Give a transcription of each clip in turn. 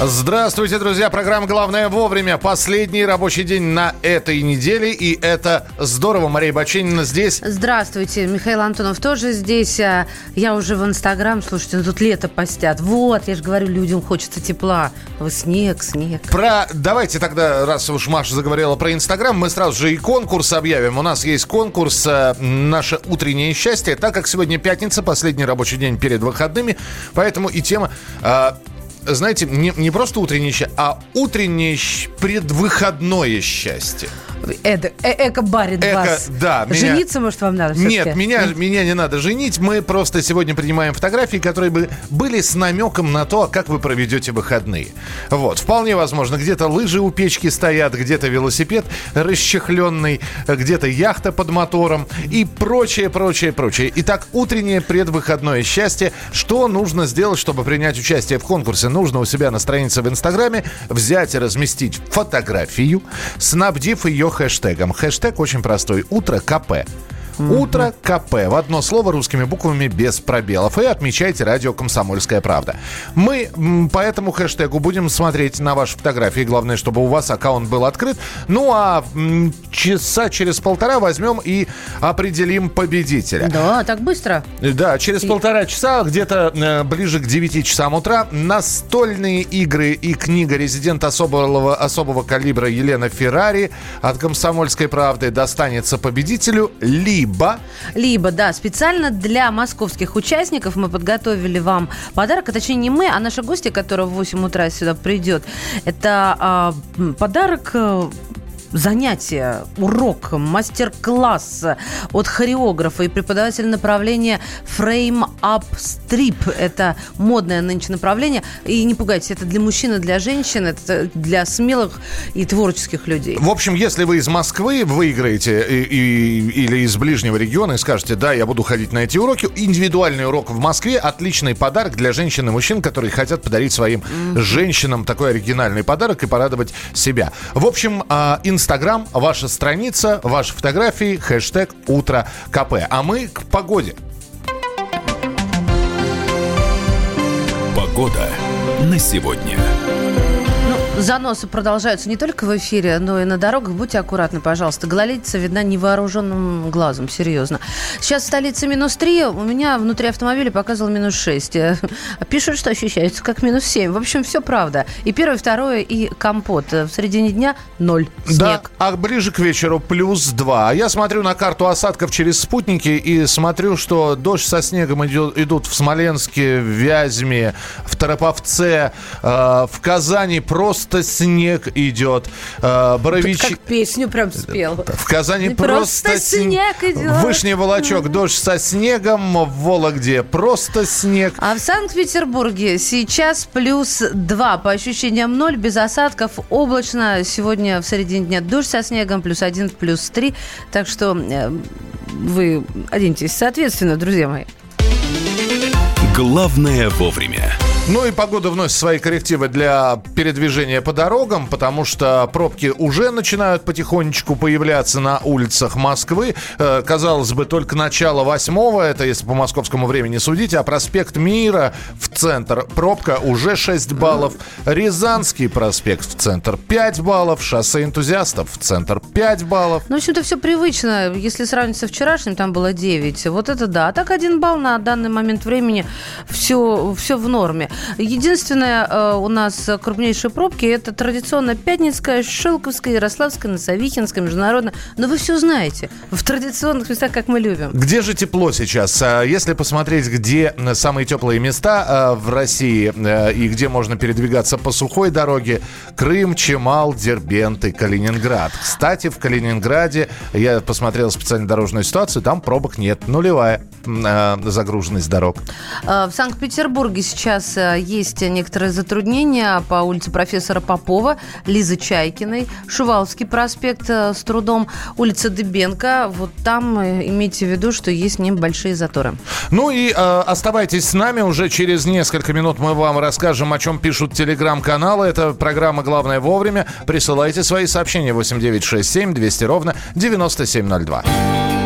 Здравствуйте, друзья. Программа «Главное вовремя». Последний рабочий день на этой неделе. И это здорово. Мария Баченина здесь. Здравствуйте. Михаил Антонов тоже здесь. А, я уже в Инстаграм. Слушайте, ну тут лето постят. Вот, я же говорю, людям хочется тепла. Вы снег, снег. Про... Давайте тогда, раз уж Маша заговорила про Инстаграм, мы сразу же и конкурс объявим. У нас есть конкурс э, «Наше утреннее счастье». Так как сегодня пятница, последний рабочий день перед выходными, поэтому и тема э, знаете, не, не просто утреннее счастье, а утреннее предвыходное счастье. Эд, э, эко барит эко, вас. Да, меня... Жениться, может, вам надо Нет, меня, меня не надо женить. Мы просто сегодня принимаем фотографии, которые бы были с намеком на то, как вы проведете выходные. Вот, вполне возможно, где-то лыжи у печки стоят, где-то велосипед расчехленный, где-то яхта под мотором и прочее, прочее, прочее. Итак, утреннее предвыходное счастье. Что нужно сделать, чтобы принять участие в конкурсе? Нужно у себя на странице в Инстаграме взять и разместить фотографию, снабдив ее хэштегом. Хэштег очень простой. Утро КП. Утро КП. В одно слово русскими буквами без пробелов. И отмечайте радио «Комсомольская правда». Мы по этому хэштегу будем смотреть на ваши фотографии. Главное, чтобы у вас аккаунт был открыт. Ну а часа через полтора возьмем и определим победителя. Да, так быстро. Да, через и... полтора часа, где-то э, ближе к 9 часам утра, настольные игры и книга «Резидент особого, особого калибра» Елена Феррари от «Комсомольской правды» достанется победителю либо либо... Либо, да, специально для московских участников мы подготовили вам подарок, а точнее не мы, а наша гостья, которая в 8 утра сюда придет. Это э, подарок занятие, урок, мастер-класс от хореографа и преподавателя направления Frame Up Strip. Это модное нынче направление. И не пугайтесь, это для мужчин и для женщин, это для смелых и творческих людей. В общем, если вы из Москвы выиграете и, и, или из ближнего региона и скажете, да, я буду ходить на эти уроки, индивидуальный урок в Москве – отличный подарок для женщин и мужчин, которые хотят подарить своим mm-hmm. женщинам такой оригинальный подарок и порадовать себя. В общем, а, Инстаграм, ваша страница, ваши фотографии, хэштег «Утро КП». А мы к погоде. Погода на сегодня. Заносы продолжаются не только в эфире, но и на дорогах. Будьте аккуратны, пожалуйста. Гололедица видна невооруженным глазом, серьезно. Сейчас в столице минус 3, у меня внутри автомобиля показывал минус 6. Пишут, что ощущается как минус 7. В общем, все правда. И первое, второе, и компот. В середине дня 0. Снег. Да, а ближе к вечеру плюс 2. Я смотрю на карту осадков через спутники и смотрю, что дождь со снегом идет, идут в Смоленске, в Вязьме, в Тороповце, э, в Казани просто просто снег идет. Э, Борович... Как песню прям спел. В Казани просто, просто снег идет. Вышний Волочок, дождь со снегом. В Вологде просто снег. А в Санкт-Петербурге сейчас плюс 2. По ощущениям 0, без осадков. Облачно. Сегодня в середине дня дождь со снегом. Плюс 1, плюс 3. Так что э, вы оденьтесь соответственно, друзья мои. Главное вовремя. Ну и погода вносит свои коррективы для передвижения по дорогам, потому что пробки уже начинают потихонечку появляться на улицах Москвы. Э, казалось бы, только начало восьмого, это если по московскому времени судить, а проспект Мира в центр пробка уже 6 баллов, Рязанский проспект в центр 5 баллов, шоссе энтузиастов в центр 5 баллов. Ну, в общем-то, все привычно. Если сравнить со вчерашним, там было 9. Вот это да. А так один балл на данный момент времени все, все в норме. Единственное, э, у нас крупнейшие пробки это традиционно Пятницкая, Шелковская, Ярославская, Носовихинская, Международная. Но вы все знаете. В традиционных местах, как мы любим. Где же тепло сейчас? А если посмотреть, где самые теплые места э, в России э, и где можно передвигаться по сухой дороге, Крым, Чемал, Дербент и Калининград. Кстати, в Калининграде я посмотрел специальную дорожную ситуацию, там пробок нет, нулевая загруженность дорог. В Санкт-Петербурге сейчас есть некоторые затруднения по улице профессора Попова, Лизы Чайкиной, Шуваловский проспект э, с трудом, улица Дыбенко. Вот там э, имейте в виду, что есть небольшие заторы. Ну и э, оставайтесь с нами. Уже через несколько минут мы вам расскажем, о чем пишут телеграм-каналы. Это программа «Главное вовремя». Присылайте свои сообщения 8967 200 ровно 9702.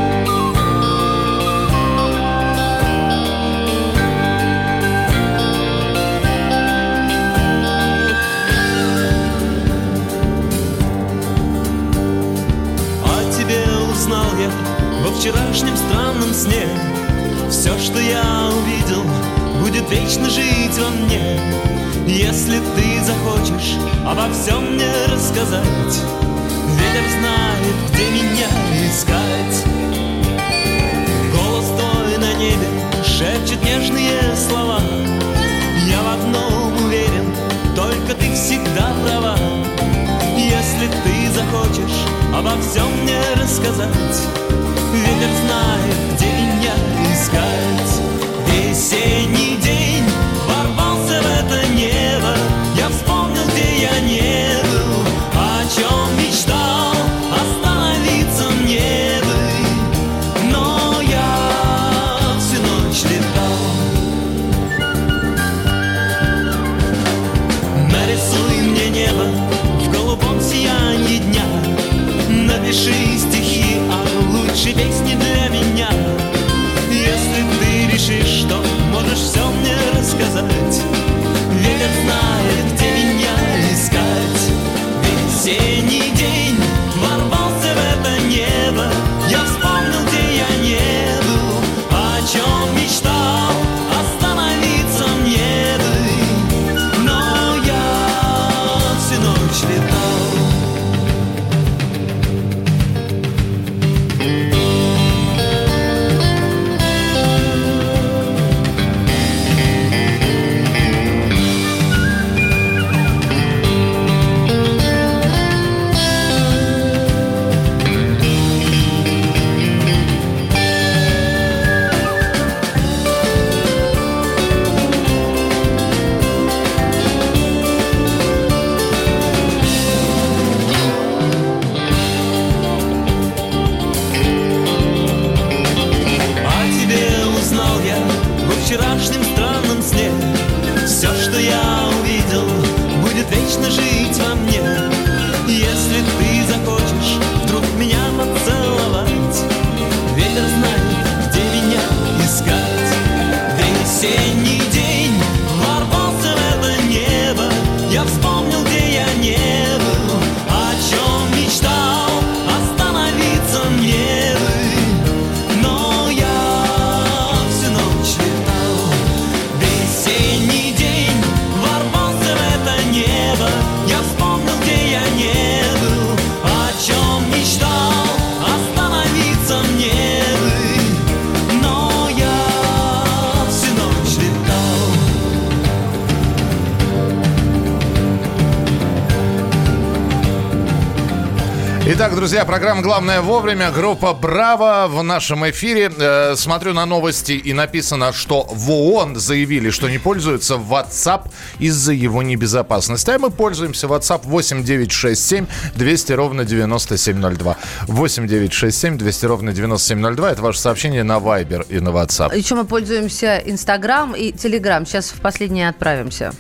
Итак, друзья, программа «Главное вовремя». Группа «Браво» в нашем эфире. Э, смотрю на новости и написано, что в ООН заявили, что не пользуются WhatsApp из-за его небезопасности. А мы пользуемся WhatsApp 8967 200 ровно 9702. 8967 200 ровно 9702. Это ваше сообщение на Viber и на WhatsApp. Еще мы пользуемся Инстаграм и Телеграм. Сейчас в последнее отправимся.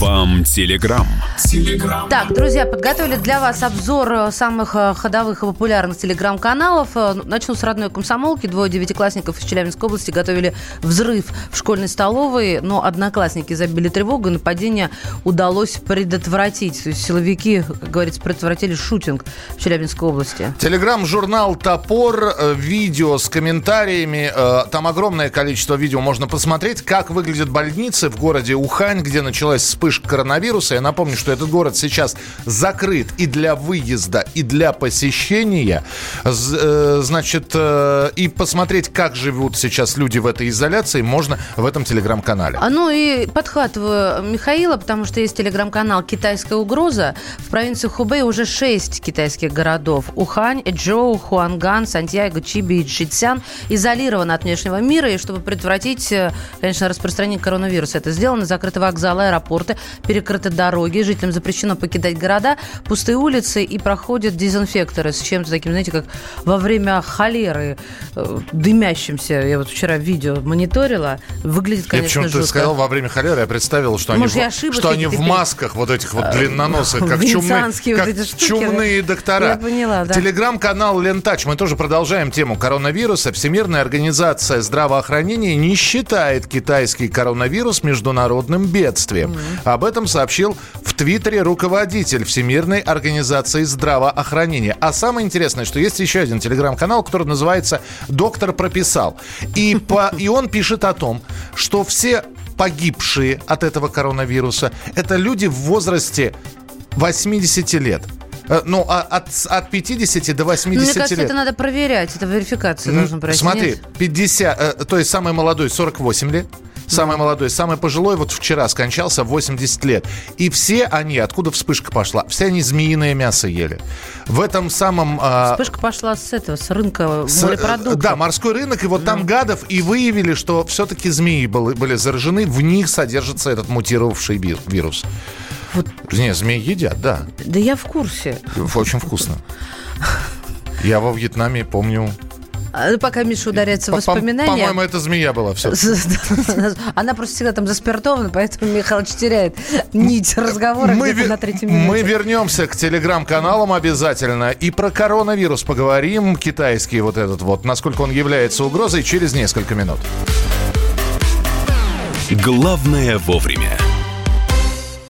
Вам Телеграм. Так, друзья, подготовили для вас обзор э, самых э, ходовых и популярных телеграм-каналов. Э, ну, Начну с родной комсомолки. Двое девятиклассников из Челябинской области готовили взрыв в школьной столовой, но одноклассники забили тревогу, и нападение удалось предотвратить. То есть силовики, как говорится, предотвратили шутинг в Челябинской области. Телеграм-журнал «Топор», видео с комментариями. Там огромное количество видео можно посмотреть, как выглядят больницы в городе Ухань, где началась вспышка коронавируса. Я напомню, что этот город сейчас закрыт и для выезда, и для посещения. Э, Значит, э, и посмотреть, как живут сейчас люди в этой изоляции, можно в этом телеграм-канале. А ну и подхватываю Михаила, потому что есть телеграм-канал «Китайская угроза». В провинции Хубэй уже шесть китайских городов. Ухань, Эчжоу, Хуанган, Сантьяго, Чиби и Чжицян изолированы от внешнего мира. И чтобы предотвратить, э, конечно, распространение коронавируса, это сделано. Закрыты вокзалы, аэропорты, перекрыты дороги. Жителям запрещено покидать города, пустые улицы и проходят дезинфекторы с чем-то таким, знаете, как во время холеры э, дымящимся. Я вот вчера видео мониторила. Выглядит, Я конечно, почему-то жутко. сказал во время холеры, я представил, что они, Может, в, я ошиблась что они в масках вот этих вот длинноносых, как, чумные, вот как штуки. чумные доктора. Я поняла, да. Телеграм-канал Лентач. Мы тоже продолжаем тему коронавируса. Всемирная организация здравоохранения не считает китайский коронавирус международным бедствием. Об этом сообщил в Твиттере руководитель Всемирной организации здравоохранения. А самое интересное, что есть еще один телеграм-канал, который называется «Доктор прописал». И, по, и он пишет о том, что все погибшие от этого коронавируса это люди в возрасте 80 лет. Э, Ну, а от, от 50 до 80 Ну, Мне кажется, лет. это надо проверять. Это верификация М, должна пройти. Смотри, нет? 50, э, то есть самый молодой 48 лет, самый молодой, самый пожилой вот вчера скончался в 80 лет. И все они, откуда вспышка пошла, все они змеиное мясо ели. В этом самом... а, Вспышка пошла с этого, с рынка с- морепродуктов. Да, морской рынок, и вот там гадов, и выявили, что все-таки змеи были, были заражены, в них содержится этот мутировавший вирус. Вот. Не, змеи едят, да. Да я в курсе. Очень вкусно. Я во Вьетнаме помню... А Пока Миша ударяется в По- по- воспоминания. По-моему, это змея была все. Она просто всегда там заспиртована, поэтому Михалыч теряет нить разговора Мы, где-то ве- на третьем мы минуте. вернемся к телеграм-каналам обязательно. И про коронавирус поговорим. Китайский вот этот вот. Насколько он является угрозой через несколько минут. Главное вовремя.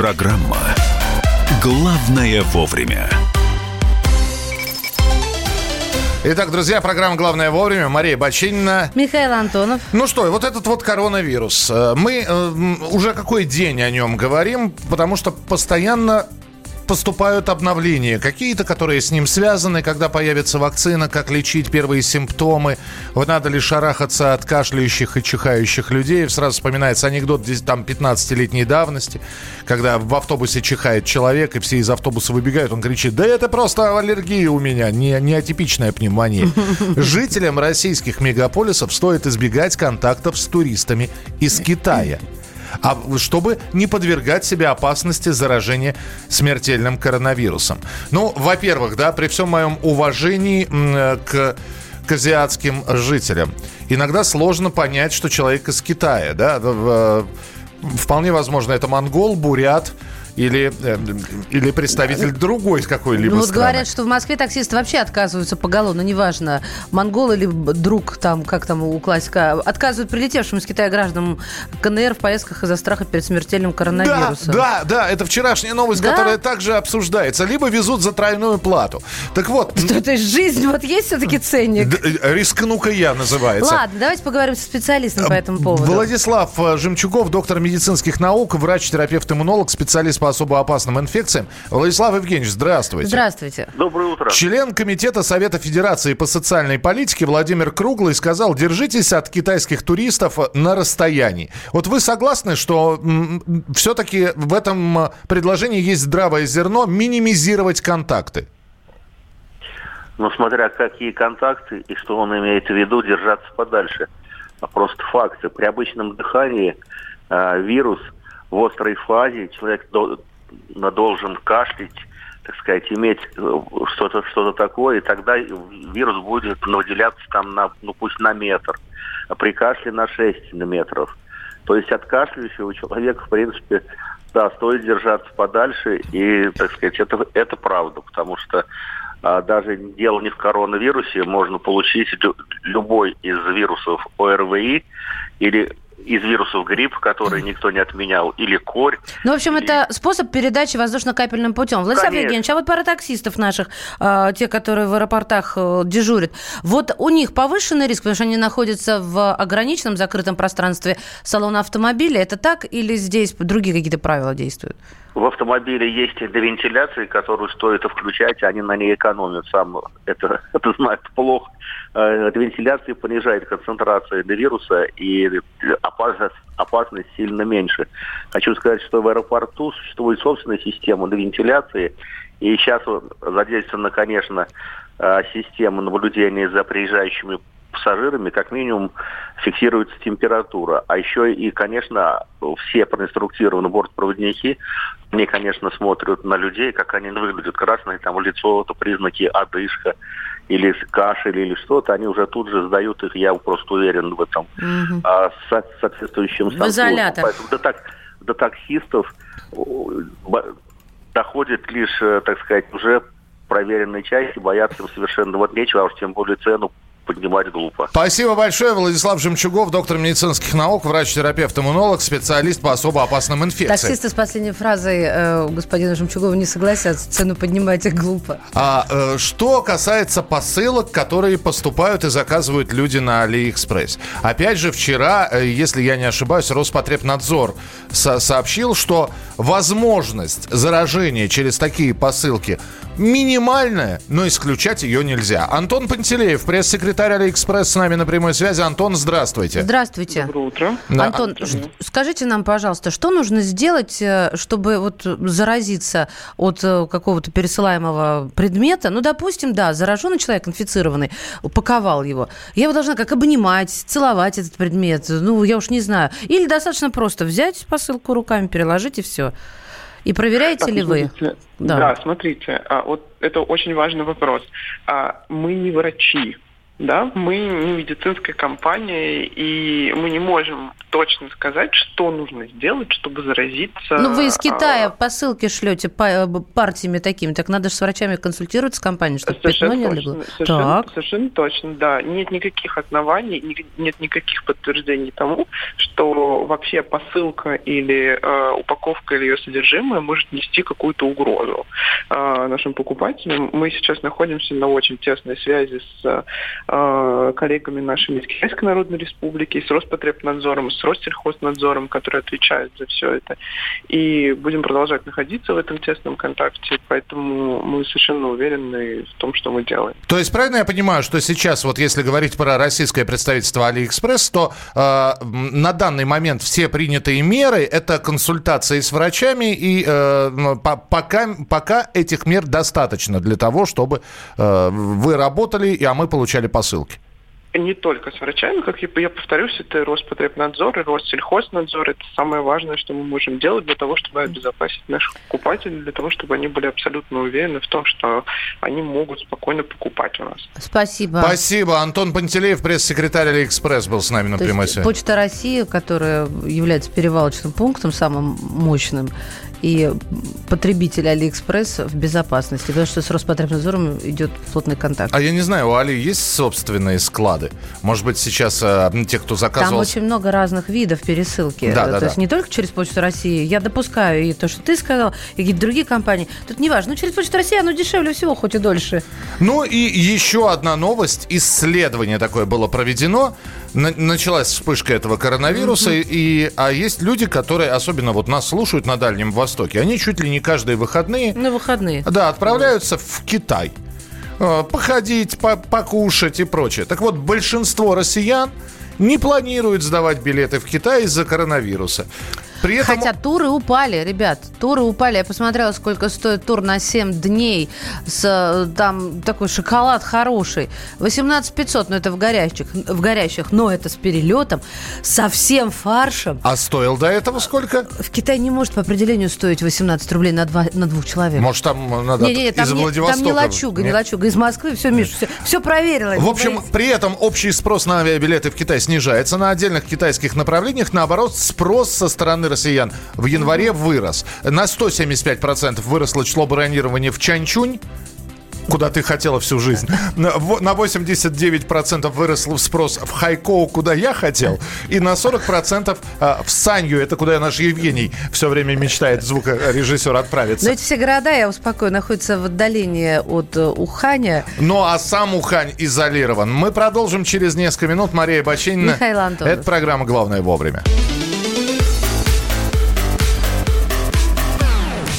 Программа «Главное вовремя». Итак, друзья, программа «Главное вовремя». Мария Бочинина. Михаил Антонов. Ну что, вот этот вот коронавирус. Э, Мы э, уже какой день о нем говорим, потому что постоянно поступают обновления, какие-то, которые с ним связаны, когда появится вакцина, как лечить первые симптомы, вот надо ли шарахаться от кашляющих и чихающих людей. Сразу вспоминается анекдот здесь там 15-летней давности, когда в автобусе чихает человек, и все из автобуса выбегают, он кричит, да это просто аллергия у меня, не, не атипичная пневмония. Жителям российских мегаполисов стоит избегать контактов с туристами из Китая а чтобы не подвергать себя опасности заражения смертельным коронавирусом. Ну, во-первых, да, при всем моем уважении э, к к азиатским жителям. Иногда сложно понять, что человек из Китая, да, в- вполне возможно, это монгол, бурят или, э, или представитель другой какой-либо Ну, вот страны. говорят, что в Москве таксисты вообще отказываются поголовно, неважно, монгол или друг, там, как там у классика, отказывают прилетевшим из Китая гражданам КНР в поездках из-за страха перед смертельным Да, коронавирусом. да, да, это вчерашняя новость, Да? которая также обсуждается. Либо везут за тройную плату. Так вот, Что это жизнь, вот есть все-таки ценник? э, рискну-ка я называется. Ладно, давайте поговорим со специалистом по этому поводу. Владислав э, Жемчугов, доктор медицинских наук, врач-терапевт-иммунолог, специалист по особо опасным инфекциям. Владислав Евгеньевич, здравствуйте. Здравствуйте. Доброе утро. Член Комитета Совета Федерации по социальной политике Владимир Круглый сказал, держитесь от китайских туристов на расстоянии. Вот вы согласны, что все-таки в этом предложении есть здравое зерно минимизировать контакты? Но смотря какие контакты и что он имеет в виду, держаться подальше. А просто факты. При обычном дыхании э, вирус в острой фазе, человек должен кашлять, так сказать, иметь э, что-то что такое, и тогда вирус будет выделяться там на, ну пусть на метр, а при кашле на 6 метров. То есть от кашляющего человека, в принципе, да, стоит держаться подальше, и, так сказать, это, это правда, потому что а, даже дело не в коронавирусе, можно получить лю- любой из вирусов ОРВИ или из вирусов грипп, которые никто не отменял, или корь. Ну, в общем, это способ передачи воздушно-капельным путем. Владислав Конечно. Евгеньевич, а вот пара таксистов наших, э, те, которые в аэропортах э, дежурят, вот у них повышенный риск, потому что они находятся в ограниченном закрытом пространстве салона автомобиля. Это так или здесь другие какие-то правила действуют? В автомобиле есть для вентиляции, которую стоит включать, они на ней экономят. Сам это, это знает плохо. Э, вентиляция понижает концентрацию вируса, и опасность, опасность сильно меньше. Хочу сказать, что в аэропорту существует собственная система вентиляции, и сейчас задействована, конечно, э, система наблюдения за приезжающими пассажирами как минимум фиксируется температура. А еще и, конечно, все проинструктированы бортпроводники. Они, конечно, смотрят на людей, как они выглядят. Красное там лицо, это признаки одышка или кашель или что-то, они уже тут же сдают их, я просто уверен в этом, угу. а, с соответствующим В изолятор. Поэтому до, так, до таксистов доходит лишь, э, так сказать, уже проверенной части, бояться им совершенно вот нечего, а уж тем более цену поднимать глупо. Спасибо большое. Владислав Жемчугов, доктор медицинских наук, врач-терапевт, иммунолог, специалист по особо опасным инфекциям. Таксисты с последней фразой э, господина Жемчугова не согласятся. Цену поднимайте глупо. А э, что касается посылок, которые поступают и заказывают люди на Алиэкспресс. Опять же, вчера, э, если я не ошибаюсь, Роспотребнадзор со сообщил, что возможность заражения через такие посылки минимальная, но исключать ее нельзя. Антон Пантелеев, пресс-секретарь Алиэкспресс с нами на прямой связи. Антон, здравствуйте. Здравствуйте. Доброе утро. Да. Антон, скажите нам, пожалуйста, что нужно сделать, э, чтобы вот заразиться от э, какого-то пересылаемого предмета? Ну, допустим, да, зараженный человек, инфицированный, упаковал его. Я его должна как обнимать, целовать этот предмет, ну, я уж не знаю. Или достаточно просто взять посылку руками, переложить и все. И проверяете так, ли вы? Да. да, смотрите, а, вот это очень важный вопрос. А, мы не врачи, да, мы не медицинская компания, и мы не можем точно сказать, что нужно сделать, чтобы заразиться. Ну, вы из Китая а... посылки шлете э, партиями такими, так надо же с врачами консультироваться с компанией, чтобы совершенно пятно не легло. Совершенно, так. совершенно точно, да. Нет никаких оснований, нет никаких подтверждений тому, что вообще посылка или э, упаковка или ее содержимое может нести какую-то угрозу э, нашим покупателям. Мы сейчас находимся на очень тесной связи с э, коллегами нашими из Китайской Народной Республики, с Роспотребнадзором, с Россельхознадзором, который отвечает за все это. И будем продолжать находиться в этом тесном контакте, поэтому мы совершенно уверены в том, что мы делаем. То есть правильно я понимаю, что сейчас, вот если говорить про российское представительство Алиэкспресс, то э, на данный момент все принятые меры – это консультации с врачами, и э, по пока, пока этих мер достаточно для того, чтобы э, вы работали, а мы получали посылки не только с врачами, как я, я повторюсь, это Роспотребнадзор и Россельхознадзор. Это самое важное, что мы можем делать для того, чтобы обезопасить наших покупателей, для того, чтобы они были абсолютно уверены в том, что они могут спокойно покупать у нас. Спасибо. Спасибо. Антон Пантелеев, пресс-секретарь Алиэкспресс, был с нами на То прямой связи. Почта России, которая является перевалочным пунктом самым мощным, и потребитель Алиэкспресс в безопасности, потому что с Роспотребнадзором идет плотный контакт. А я не знаю, у Али есть собственные склады? Может быть, сейчас э, те, кто заказывал... Там очень много разных видов пересылки. Да, да, то да. есть не только через Почту России. Я допускаю и то, что ты сказал, и какие-то другие компании. Тут не важно. Ну, через Почту России оно дешевле всего, хоть и дольше. Ну и еще одна новость. Исследование такое было проведено началась вспышка этого коронавируса, mm-hmm. и, а есть люди, которые, особенно вот нас слушают на Дальнем Востоке, они чуть ли не каждые выходные... На выходные. Да, отправляются в Китай. Э, походить, по покушать и прочее. Так вот, большинство россиян не планируют сдавать билеты в Китай из-за коронавируса. При этом... Хотя туры упали, ребят, туры упали. Я посмотрела, сколько стоит тур на 7 дней. С, там такой шоколад хороший. 18 500, но это в горячих, в горящих, но это с перелетом, со всем фаршем. А стоил до этого сколько? В Китае не может по определению стоить 18 рублей на, два, на двух человек. Может, там надо не, не, не, там из не, Владивостока? Там не лачуга, не лачуга. Из Москвы все, Миша, все, все проверила. В общем, при этом общий спрос на авиабилеты в Китай снижается. На отдельных китайских направлениях, наоборот, спрос со стороны россиян в январе вырос. На 175% выросло число бронирования в Чанчунь куда ты хотела всю жизнь. На 89% вырос спрос в Хайкоу, куда я хотел, и на 40% а, в Санью, это куда наш Евгений все время мечтает звукорежиссер отправиться. Но эти все города, я успокою, находятся в отдалении от э, Уханя. Ну, а сам Ухань изолирован. Мы продолжим через несколько минут. Мария Бачинина. Михаил Антонов. Это программа «Главное вовремя».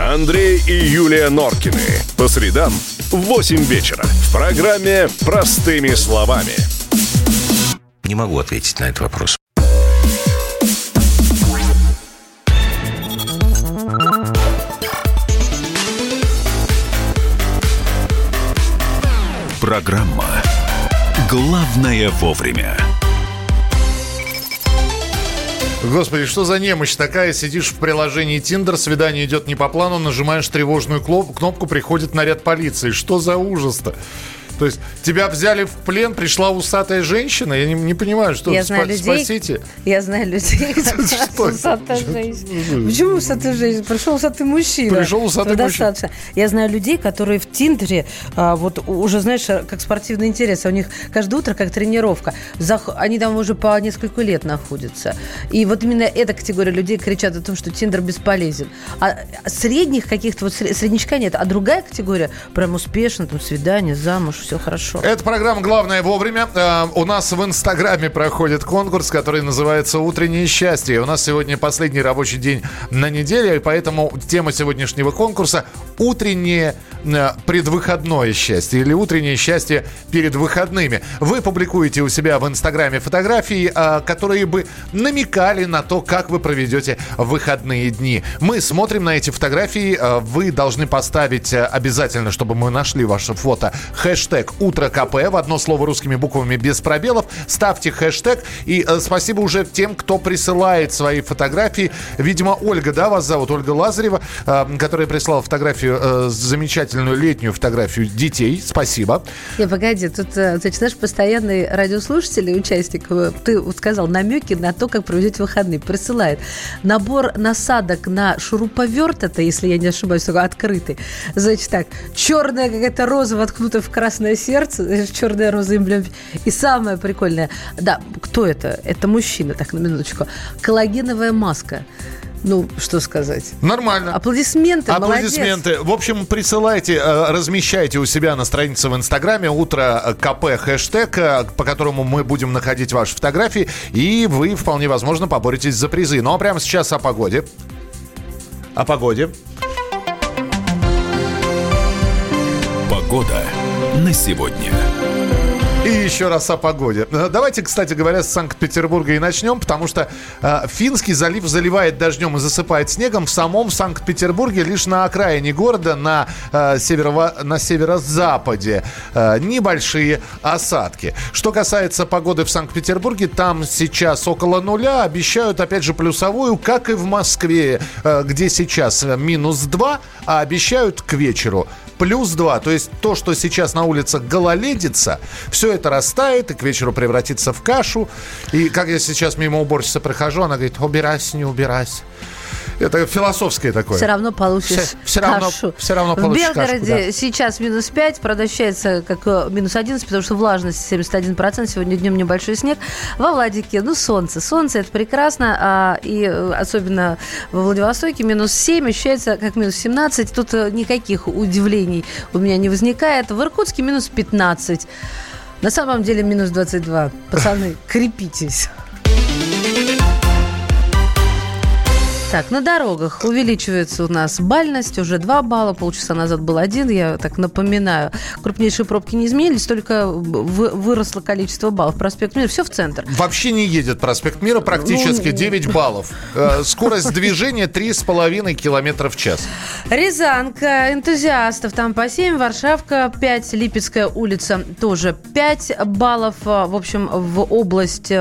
Андрей и Юлия Норкины. По средам в 8 вечера в программе «Простыми словами». Не могу ответить на этот вопрос. Программа «Главное вовремя». Господи, что за немощь такая? Сидишь в приложении Tinder, свидание идет не по плану, нажимаешь тревожную кнопку, приходит наряд полиции. Что за ужас-то? То есть тебя взяли в плен, пришла усатая женщина? Я не, не понимаю, что я знаю спа- людей, спасите. Я знаю людей, усатая женщина. Почему усатая женщина? Пришел усатый мужчина. Пришел усатый Ну, мужчина. Я знаю людей, которые в Тиндере, а, вот уже, знаешь, как спортивный интерес. У них каждое утро как тренировка. Они там уже по несколько лет находятся. И вот именно эта категория людей кричат о том, что Тиндер бесполезен. А средних каких-то, вот сре- среднячка нет. А другая категория прям успешно, там свидание, замуж, все хорошо. Это программа «Главное вовремя». Э, У нас в Инстаграме проходит конкурс, который называется «Утреннее счастье». У нас сегодня последний рабочий день на неделе, и поэтому тема сегодняшнего конкурса – утреннее э, предвыходное счастье или утреннее счастье перед выходными. Вы публикуете у себя в Инстаграме фотографии, э, которые бы намекали на то, как вы проведете выходные дни. Мы смотрим на эти фотографии. Вы должны поставить обязательно, чтобы мы нашли ваше фото, хэштег «Утро КП» в одно слово русскими буквами без пробелов. Ставьте хэштег. И э, спасибо уже тем, кто присылает свои фотографии. Видимо, Ольга, да, вас зовут? Ольга Лазарева, э, которая прислала фотографию, э, замечательную летнюю фотографию детей. Спасибо. Не, погоди, тут, э, значит, наш постоянный радиослушатель и участник, э, ты сказал намеки на то, как проведете выходные, присылает набор насадок на шуруповерт, это, если я не ошибаюсь, открытый. Значит так, черная какая-то роза воткнута в красное сердце, значит, черная роза эмблем. И самое прикольное, да, кто это? Это мужчина, так, на минуточку. Коллагеновая маска. Ну, что сказать? Нормально. Аплодисменты, Аплодисменты. В общем, присылайте, э, размещайте у себя на странице в Инстаграме утро КП хэштег, э, по которому мы будем находить ваши фотографии, и вы вполне возможно поборетесь за призы. Ну а прямо сейчас о погоде. О погоде. Погода на сегодня. И еще раз о погоде. Э, Давайте, кстати говоря, с Санкт-Петербурга и начнем, потому что э, Финский залив заливает дождем и засыпает снегом. В самом Санкт-Петербурге лишь на окраине города, на, э, северо- на северо-западе, э, небольшие осадки. Что касается погоды в Санкт-Петербурге, там сейчас около нуля. Обещают, опять же, плюсовую, как и в Москве, э, где сейчас э, минус 2, а обещают к вечеру плюс 2. То есть то, что сейчас на улицах гололедится, все это растает и к вечеру превратится в кашу. И как я сейчас мимо уборщицы прохожу, она говорит, убирайся, не убирайся. Это философское такое. Все равно получишь Все- все равно- кашу. все равно В получишь Белгороде кашку, да. сейчас минус 5, правда, ощущается как э, минус 11, потому что влажность 71%, сегодня днем небольшой снег. Во Владике, ну, солнце. Солнце, это прекрасно, а, и э, особенно во Владивостоке минус 7, ощущается как минус 17. Тут э, никаких удивлений у меня не возникает. В Иркутске минус 15. На самом деле минус 22. Пацаны, крепитесь. Так, на дорогах увеличивается у нас бальность, уже 2 балла, полчаса назад был один, я так напоминаю. Крупнейшие пробки не изменились, только вы- выросло количество баллов. Проспект Мира, все в центр. Вообще не едет проспект Мира, практически Ну, 9 баллов. Э, Скорость движения 3,5 километра в час. Рязанка, энтузиастов там по 7, Варшавка 5, Липецкая улица тоже 5 баллов. А, В общем, в область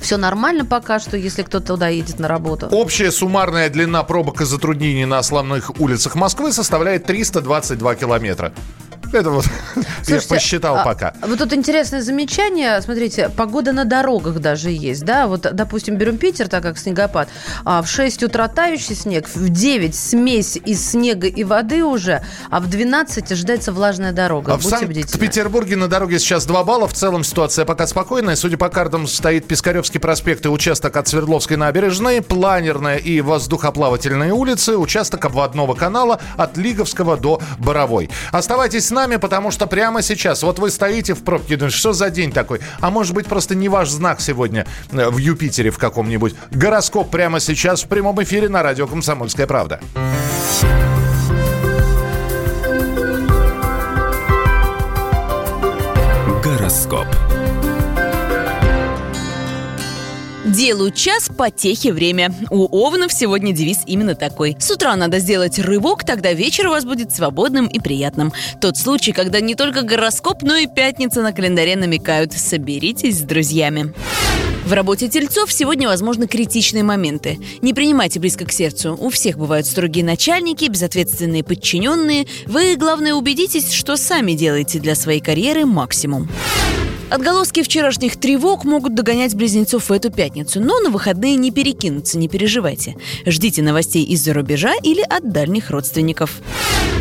все нормально пока что, если кто-то туда едет на работу. Общая суммарная длина пробок и затруднений на основных улицах Москвы составляет 322 километра. Это вот я посчитал а, пока. Вот тут интересное замечание. Смотрите, погода на дорогах даже есть, да? Вот, допустим, берем Питер, так как снегопад. А в 6 утра тающий снег, в 9 смесь из снега и воды уже, а в 12 ожидается влажная дорога. А в Санкт-Петербурге на дороге сейчас 2 балла. В целом ситуация пока спокойная. Судя по картам, стоит Пискаревский проспект и участок от Свердловской набережной, планерная и воздухоплавательные улицы, участок обводного канала от Лиговского до Боровой. Оставайтесь с нами, потому что прямо сейчас, вот вы стоите в пробке, думаете, что за день такой? А может быть, просто не ваш знак сегодня э, в Юпитере в каком-нибудь. Гороскоп прямо сейчас в прямом эфире на радио «Комсомольская правда». Гороскоп. Делаю час, потехи время. У овнов сегодня девиз именно такой. С утра надо сделать рывок, тогда вечер у вас будет свободным и приятным. Тот случай, когда не только гороскоп, но и пятница на календаре намекают. Соберитесь с друзьями. В работе тельцов сегодня возможны критичные моменты. Не принимайте близко к сердцу. У всех бывают строгие начальники, безответственные подчиненные. Вы, главное, убедитесь, что сами делаете для своей карьеры максимум. Отголоски вчерашних тревог могут догонять близнецов в эту пятницу, но на выходные не перекинуться, не переживайте. Ждите новостей из-за рубежа или от дальних родственников.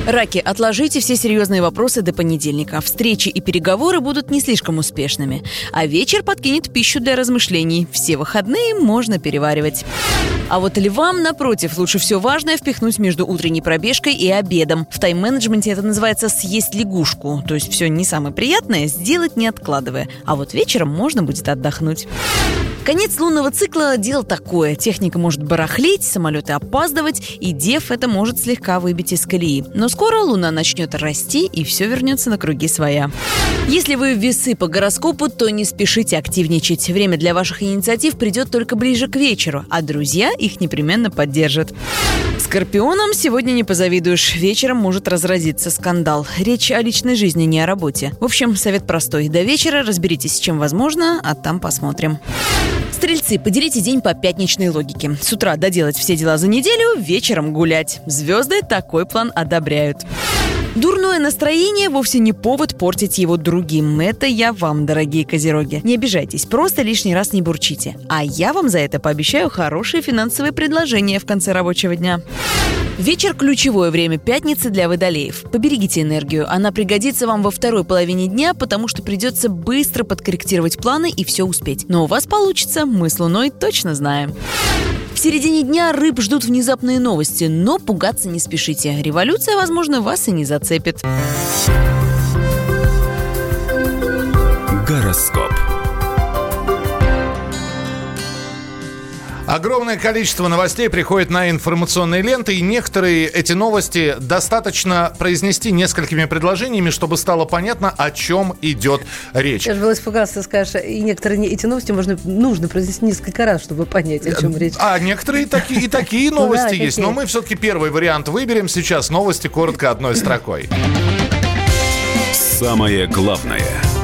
Раки, отложите все серьезные вопросы до понедельника. Встречи и переговоры будут не слишком успешными. А вечер подкинет пищу для размышлений. Все выходные можно переваривать. А вот львам, напротив, лучше все важное впихнуть между утренней пробежкой и обедом. В тайм-менеджменте это называется «съесть лягушку». То есть все не самое приятное сделать не откладывая. А вот вечером можно будет отдохнуть. Конец лунного цикла – дело такое. Техника может барахлить, самолеты опаздывать, и Дев это может слегка выбить из колеи. Но скоро Луна начнет расти, и все вернется на круги своя. Если вы весы по гороскопу, то не спешите активничать. Время для ваших инициатив придет только ближе к вечеру, а друзья их непременно поддержат. Скорпионам сегодня не позавидуешь. Вечером может разразиться скандал. Речь о личной жизни, не о работе. В общем, совет простой. До вечера разберитесь с чем возможно, а там посмотрим. Стрельцы, поделите день по пятничной логике. С утра доделать все дела за неделю, вечером гулять. Звезды такой план одобряют. Дурное настроение вовсе не повод портить его другим. Это я вам, дорогие козероги. Не обижайтесь, просто лишний раз не бурчите. А я вам за это пообещаю хорошие финансовые предложения в конце рабочего дня. Вечер – ключевое время пятницы для водолеев. Поберегите энергию, она пригодится вам во второй половине дня, потому что придется быстро подкорректировать планы и все успеть. Но у вас получится, мы с Луной точно знаем. В середине дня рыб ждут внезапные новости, но пугаться не спешите. Революция, возможно, вас и не зацепит. Гороскоп. Огромное количество новостей приходит на информационные ленты, и некоторые эти новости достаточно произнести несколькими предложениями, чтобы стало понятно, о чем идет речь. Я же был испугался, ты скажешь, и некоторые эти новости можно, нужно произнести несколько раз, чтобы понять, о чем речь. А некоторые такие, и такие новости есть, но мы все-таки первый вариант выберем сейчас. Новости коротко одной строкой. Самое главное –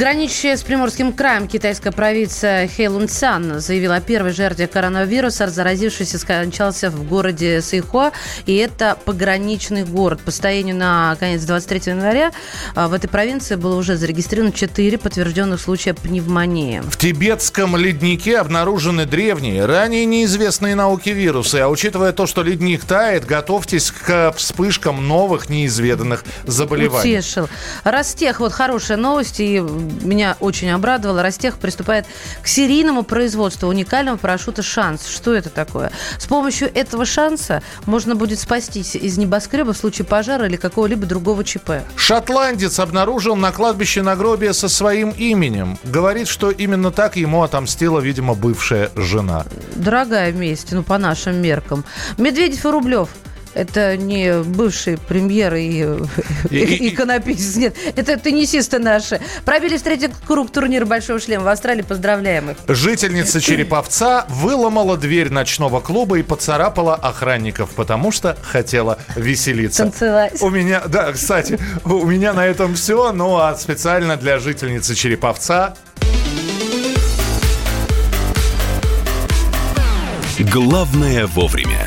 Граничащая с Приморским краем китайская провинция Хэйлунцян заявила о первой жертве коронавируса. Заразившийся скончался в городе Сайхуа. И это пограничный город. По состоянию на конец 23 января а, в этой провинции было уже зарегистрировано 4 подтвержденных случая пневмонии. В тибетском леднике обнаружены древние, ранее неизвестные науке вирусы. А учитывая то, что ледник тает, готовьтесь к вспышкам новых неизведанных заболеваний. Утешил. Ростех, вот хорошая новость. И меня очень обрадовало. Ростех приступает к серийному производству уникального парашюта «Шанс». Что это такое? С помощью этого шанса можно будет спастись из небоскреба в случае пожара или какого-либо другого ЧП. Шотландец обнаружил на кладбище нагробие со своим именем. Говорит, что именно так ему отомстила, видимо, бывшая жена. Дорогая месть, ну, по нашим меркам. Медведев и Рублев – это не бывший премьер и, и, и, иконописец. Нет, это теннисисты наши. Пробили в третий круг турнира Большого шлема в Австралии. Поздравляем их. Жительница Череповца выломала дверь ночного клуба и поцарапала охранников, потому что хотела веселиться. Танцевать. У меня, да, кстати, у меня на этом все. Ну, а специально для жительницы Череповца Главное вовремя.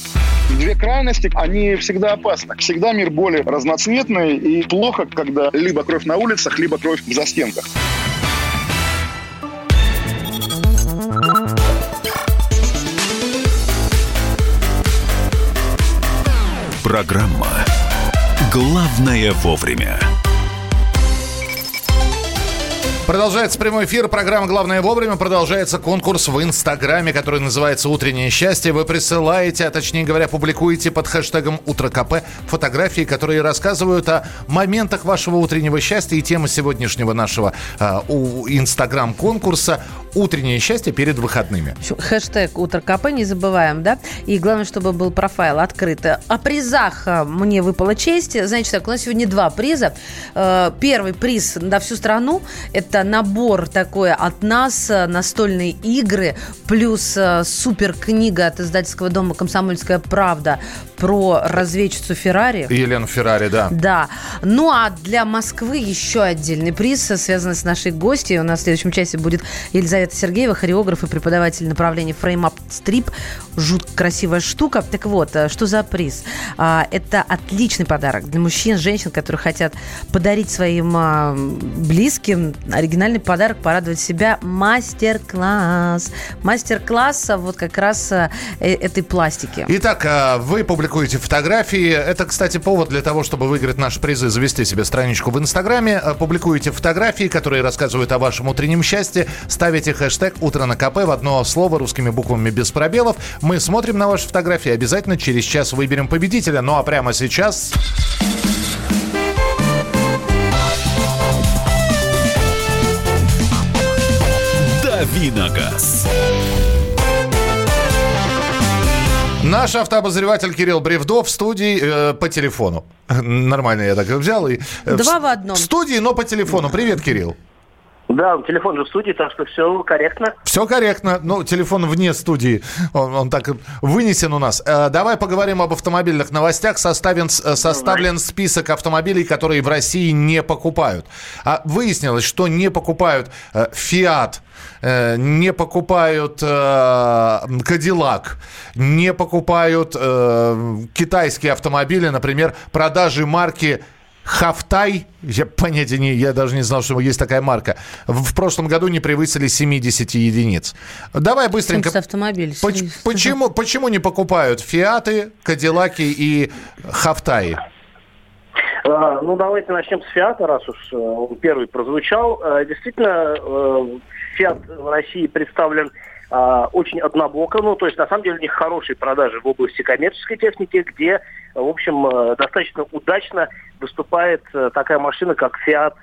Две крайности, они всегда опасны. Всегда мир более разноцветный и плохо, когда либо кровь на улицах, либо кровь в застенках. Программа «Главное вовремя». Продолжается прямой эфир. Программа «Главное вовремя». Продолжается конкурс в Инстаграме, который называется «Утреннее счастье». Вы присылаете, а точнее говоря, публикуете под хэштегом «Утро КП» фотографии, которые рассказывают о моментах вашего утреннего счастья. И тема сегодняшнего нашего у- Инстаграм-конкурса «Утреннее счастье перед выходными». Хэштег «Утро КП» не забываем, да? И главное, чтобы был профайл открыт. О призах а, мне выпала честь. Значит так, у нас сегодня два приза. Э, Первый приз на всю страну – это набор такой от нас, э, настольные игры, плюс э, супер книга от издательского дома «Комсомольская правда» про разведчицу Феррари. Елена Феррари, да. Да. Ну а для Москвы еще отдельный приз, связанный с нашей гостьей. У нас в следующем часе будет Елизавета Сергеева, хореограф и преподаватель направления Frame Up Strip. Жутко красивая штука. Так вот, э, что за приз? А, Это отличный подарок для мужчин, женщин, которые хотят подарить своим близким оригинальный подарок, порадовать себя. Мастер-класс. Мастер-класс а, вот как раз а, э, этой пластики. Итак, а, вы публикуете фотографии. Это, кстати, повод для того, чтобы выиграть наши призы, завести себе страничку в Инстаграме. А, Публикуете фотографии, которые рассказывают о вашем утреннем счастье. Ставите хэштег «Утро на КП» в одно слово русскими буквами без пробелов. Мы смотрим на ваши фотографии. Обязательно через час выберем победителя. Ну а прямо сейчас... «Дави на газ». Наш автообозреватель Кирилл Бревдов в студии э, по телефону. Нормально я так взял. И, э, Два в одном. В студии, но по телефону. Привет, Кирилл. Да, телефон же в студии, так что все корректно. Все корректно. Ну, телефон вне студии. Он, он так вынесен у нас. Э, давай поговорим об автомобильных новостях. Э, составлен список автомобилей, которые в России не покупают. А выяснилось, что не покупают э, Fiat, э, не покупают э, Кадиллак, не покупают э, китайские автомобили, например, продажи марки Хафтай, я понятия не, я даже не знал, что есть такая марка, в, прошлом году не превысили 70 единиц. Давай быстренько. Автомобиль. Поч- почему, почему не покупают Фиаты, Кадиллаки и Хафтаи? А, Ну, давайте начнем с Фиата, раз уж э, он первый прозвучал. Э, Действительно, э, Фиат в России представлен а, очень однобоко. Ну, то есть, на самом деле, у них хорошие продажи в области коммерческой техники, где, в общем, э, достаточно удачно выступает э, такая машина, как Фиат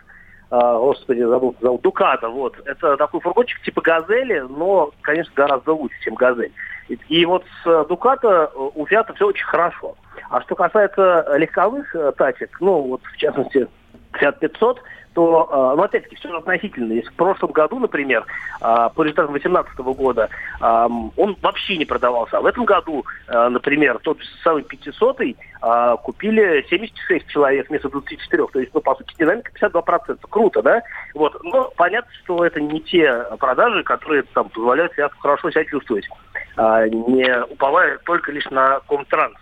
а, господи, забыл, зовут, Дуката, вот. Это такой фургончик типа Газели, но, конечно, гораздо лучше, чем Газель. И, вот с э, э, у Фиата все очень хорошо. А что касается легковых э, тачек, ну, вот, в частности, Fiat 500, то, э, ну, опять-таки, все относительно. Если в прошлом году, например, э, по результатам 2018 года, э, он вообще не продавался. А в этом году, э, например, тот самый 500 э, купили 76 человек вместо 24. То есть, ну, по сути, динамика 52%. Круто, да? Вот. Но понятно, что это не те продажи, которые там позволяют Fiat хорошо себя чувствовать, не уповая только лишь на Комтранс.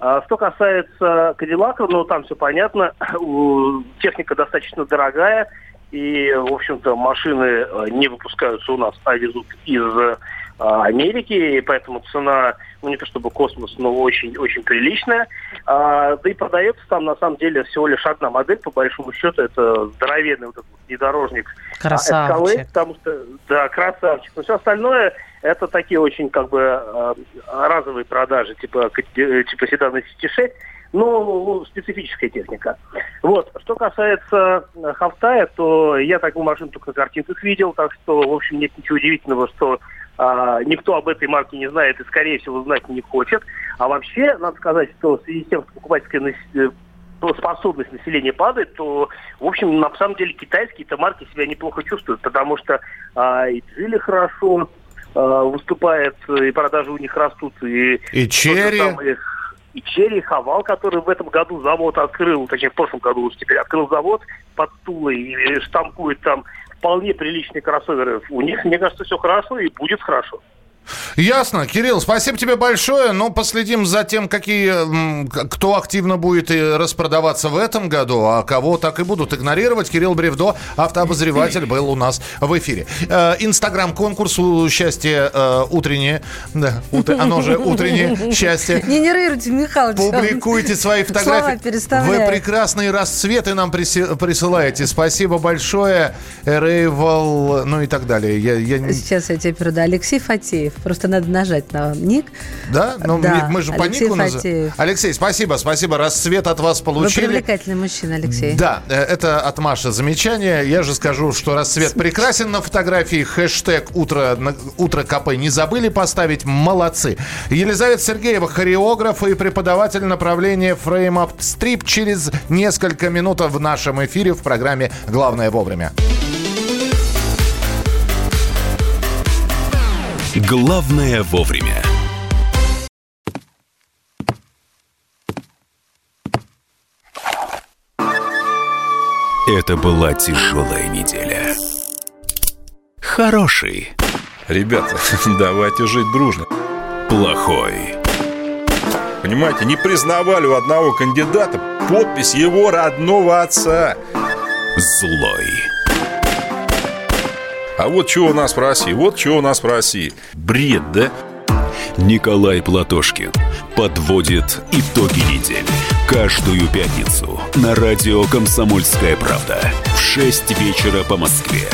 А Что касается Кадиллака, ну там все понятно, техника достаточно дорогая, и, в общем-то, машины э, не выпускаются у нас, а везут из э, а, Америки, и поэтому цена, ну не то чтобы космос, но очень-очень приличная. А, да и продается там на самом деле всего лишь одна модель, по большому счету, это здоровенный вот этот внедорожник Красавчик. Escalade, потому что, да, красавчик. Но все остальное это такие очень как бы а, разовые продажи, типа, э, типа седана City ну, специфическая техника. Вот. Что касается э, Хафтая, то я такую машину только на картинках видел, так что, в общем, нет ничего удивительного, что а, никто об этой марке не знает и, скорее всего, знать не хочет. А вообще, надо сказать, что в связи с тем, что покупательская э, способность населения падает, то, в общем, на самом деле китайские-то марки себя неплохо чувствуют, потому что а, и Джили хорошо выступает, и продажи у них растут, и... И Черри. И Черри, Хавал, который в этом году завод открыл, точнее, в прошлом году уже теперь открыл завод под Тулой и штампует там вполне приличные кроссоверы. У них, мне кажется, все хорошо и будет хорошо. Ясно. Кирилл, спасибо тебе большое. Ну, последим за тем, какие, кто активно будет распродаваться в этом году, а кого так и будут игнорировать. Кирилл Бревдо, автообозреватель, был у нас в эфире. Э, Инстаграм-конкурс «Счастье э, утреннее». Да, оно же «Утреннее счастье». Не нервируйте, Михалыч. Публикуйте свои фотографии. Вы прекрасные расцветы нам присылаете. Спасибо большое. Рейвал, ну и так далее. Я, я... Сейчас я тебе передаю. Алексей Фатеев. Просто надо нажать на ник. Да? Ну, да. мы же по Алексей нику называем. Алексей, спасибо, спасибо. Расцвет от вас получили. Вы привлекательный мужчина, Алексей. Да, э, это от Маши замечание. Я же скажу, что расцвет прекрасен на фотографии. Хэштег «Утро, утро КП» не забыли поставить. Молодцы. Елизавета Сергеева, хореограф и преподаватель направления Frame Up Strip через несколько минут в нашем эфире в программе «Главное вовремя». Главное вовремя. Это была тяжелая неделя. Хороший. Ребята, давайте жить дружно. Плохой. Понимаете, не признавали у одного кандидата подпись его родного отца. Злой. А вот что у нас в России, вот что у нас в России. Бред, да? Николай Платошкин подводит итоги недели. Каждую пятницу на радио «Комсомольская правда» в 6 вечера по Москве.